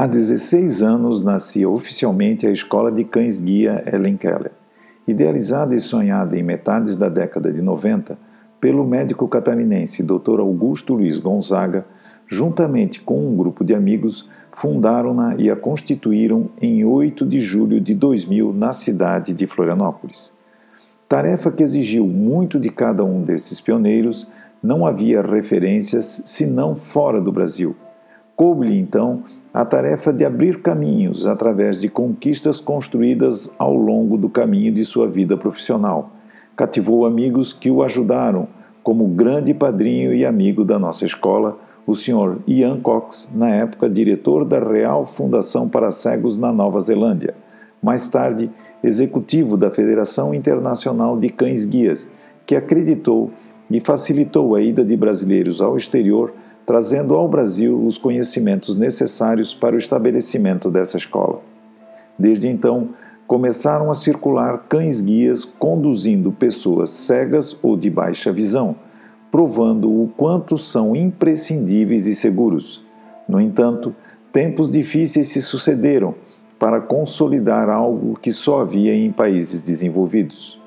Há 16 anos nascia oficialmente a Escola de Cães Guia Ellen Keller. Idealizada e sonhada em metades da década de 90 pelo médico catarinense Dr. Augusto Luiz Gonzaga, juntamente com um grupo de amigos, fundaram-na e a constituíram em 8 de julho de 2000 na cidade de Florianópolis. Tarefa que exigiu muito de cada um desses pioneiros, não havia referências senão fora do Brasil. Coube-lhe então a tarefa de abrir caminhos através de conquistas construídas ao longo do caminho de sua vida profissional. Cativou amigos que o ajudaram, como grande padrinho e amigo da nossa escola, o Sr. Ian Cox, na época diretor da Real Fundação para Cegos na Nova Zelândia mais tarde executivo da Federação Internacional de Cães Guias, que acreditou e facilitou a ida de brasileiros ao exterior, trazendo ao Brasil os conhecimentos necessários para o estabelecimento dessa escola. Desde então, começaram a circular cães-guias conduzindo pessoas cegas ou de baixa visão, provando o quanto são imprescindíveis e seguros. No entanto, tempos difíceis se sucederam para consolidar algo que só havia em países desenvolvidos.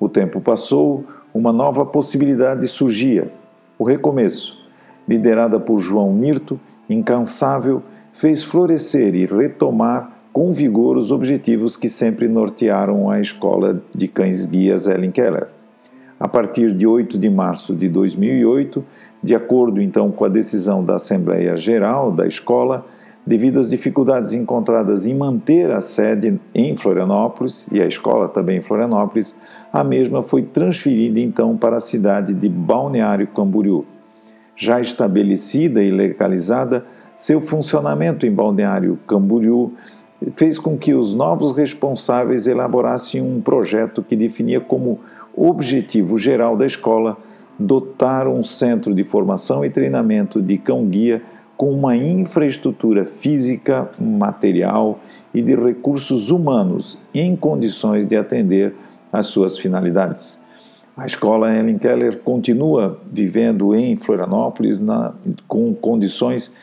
O tempo passou, uma nova possibilidade surgia: o recomeço. Liderada por João Nirto, incansável, fez florescer e retomar com vigor os objetivos que sempre nortearam a escola de cães-guias Ellen Keller. A partir de 8 de março de 2008, de acordo então com a decisão da Assembleia Geral da escola, devido às dificuldades encontradas em manter a sede em Florianópolis e a escola também em Florianópolis, a mesma foi transferida então para a cidade de Balneário Camboriú. Já estabelecida e legalizada, seu funcionamento em Balneário Camboriú fez com que os novos responsáveis elaborassem um projeto que definia como objetivo geral da escola dotar um centro de formação e treinamento de cão-guia com uma infraestrutura física, material e de recursos humanos em condições de atender às suas finalidades. A escola Ellen Keller continua vivendo em Florianópolis na, com condições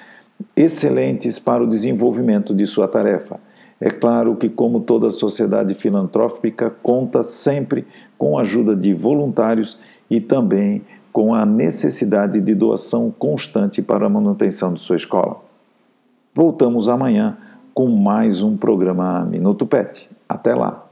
excelentes para o desenvolvimento de sua tarefa. É claro que, como toda sociedade filantrópica, conta sempre com a ajuda de voluntários e também com a necessidade de doação constante para a manutenção de sua escola. Voltamos amanhã com mais um programa Minuto Pet. Até lá!